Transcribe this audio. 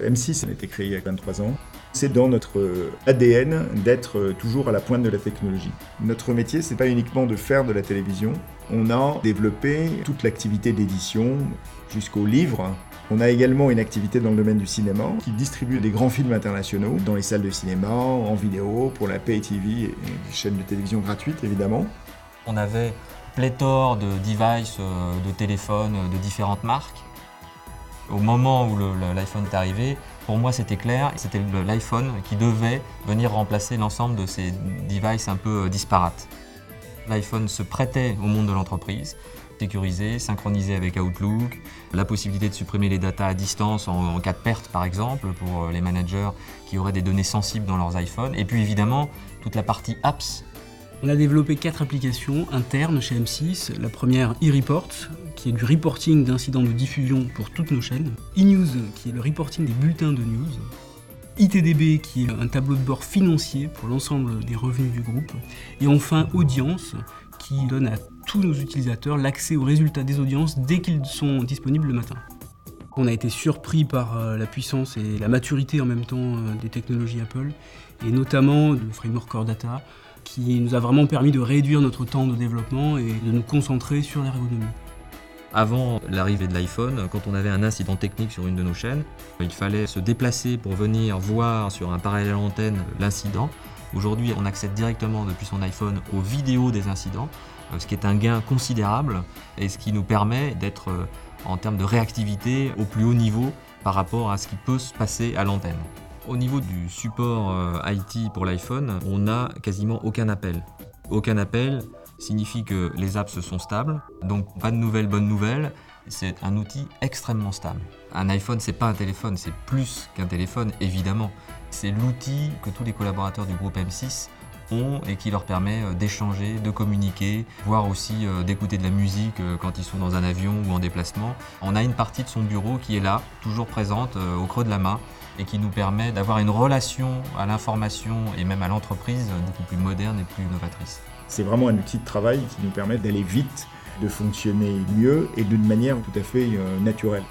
M6 a été créé il y a 23 ans. C'est dans notre ADN d'être toujours à la pointe de la technologie. Notre métier, c'est pas uniquement de faire de la télévision. On a développé toute l'activité d'édition jusqu'au livre. On a également une activité dans le domaine du cinéma qui distribue des grands films internationaux dans les salles de cinéma, en vidéo, pour la Pay TV et des chaînes de télévision gratuites évidemment. On avait pléthore de devices, de téléphones de différentes marques. Au moment où l'iPhone est arrivé, pour moi c'était clair, c'était l'iPhone qui devait venir remplacer l'ensemble de ces devices un peu disparates. L'iPhone se prêtait au monde de l'entreprise, sécurisé, synchronisé avec Outlook, la possibilité de supprimer les datas à distance en, cas de perte par exemple pour les managers qui auraient des données sensibles dans leurs iPhones, et puis évidemment toute la partie apps on a développé quatre applications internes chez M6. La première, eReport, qui est du reporting d'incidents de diffusion pour toutes nos chaînes. eNews, qui est le reporting des bulletins de news. ITDB, qui est un tableau de bord financier pour l'ensemble des revenus du groupe. Et enfin, Audience, qui donne à tous nos utilisateurs l'accès aux résultats des audiences dès qu'ils sont disponibles le matin. On a été surpris par euh, la puissance et la maturité en même temps euh, des technologies Apple, et notamment de framework Core Data, qui nous a vraiment permis de réduire notre temps de développement et de nous concentrer sur l'ergonomie. Avant l'arrivée de l'iPhone, quand on avait un incident technique sur une de nos chaînes, il fallait se déplacer pour venir voir sur un parallèle antenne l'incident. Aujourd'hui, on accède directement depuis son iPhone aux vidéos des incidents, ce qui est un gain considérable et ce qui nous permet d'être euh, en termes de réactivité au plus haut niveau par rapport à ce qui peut se passer à l'antenne. Au niveau du support euh, IT pour l'iPhone, on n'a quasiment aucun appel. Aucun appel signifie que les apps sont stables, donc pas de nouvelles bonnes nouvelles. C'est un outil extrêmement stable. Un iPhone, c'est pas un téléphone, c'est plus qu'un téléphone, évidemment. C'est l'outil que tous les collaborateurs du groupe M6 et qui leur permet euh, d'échanger, de communiquer, voire aussi euh, d'écouter de la musique quand ils sont dans un avion ou en déplacement. On a une partie de son bureau qui est là, toujours présente au creux de la main, et qui nous permet d'avoir une relation à l'information et même à l'entreprise beaucoup plus moderne et plus novatrice. C'est vraiment un outil de travail qui nous permet d'aller vite, de fonctionner mieux et d'une manière tout à fait naturelle.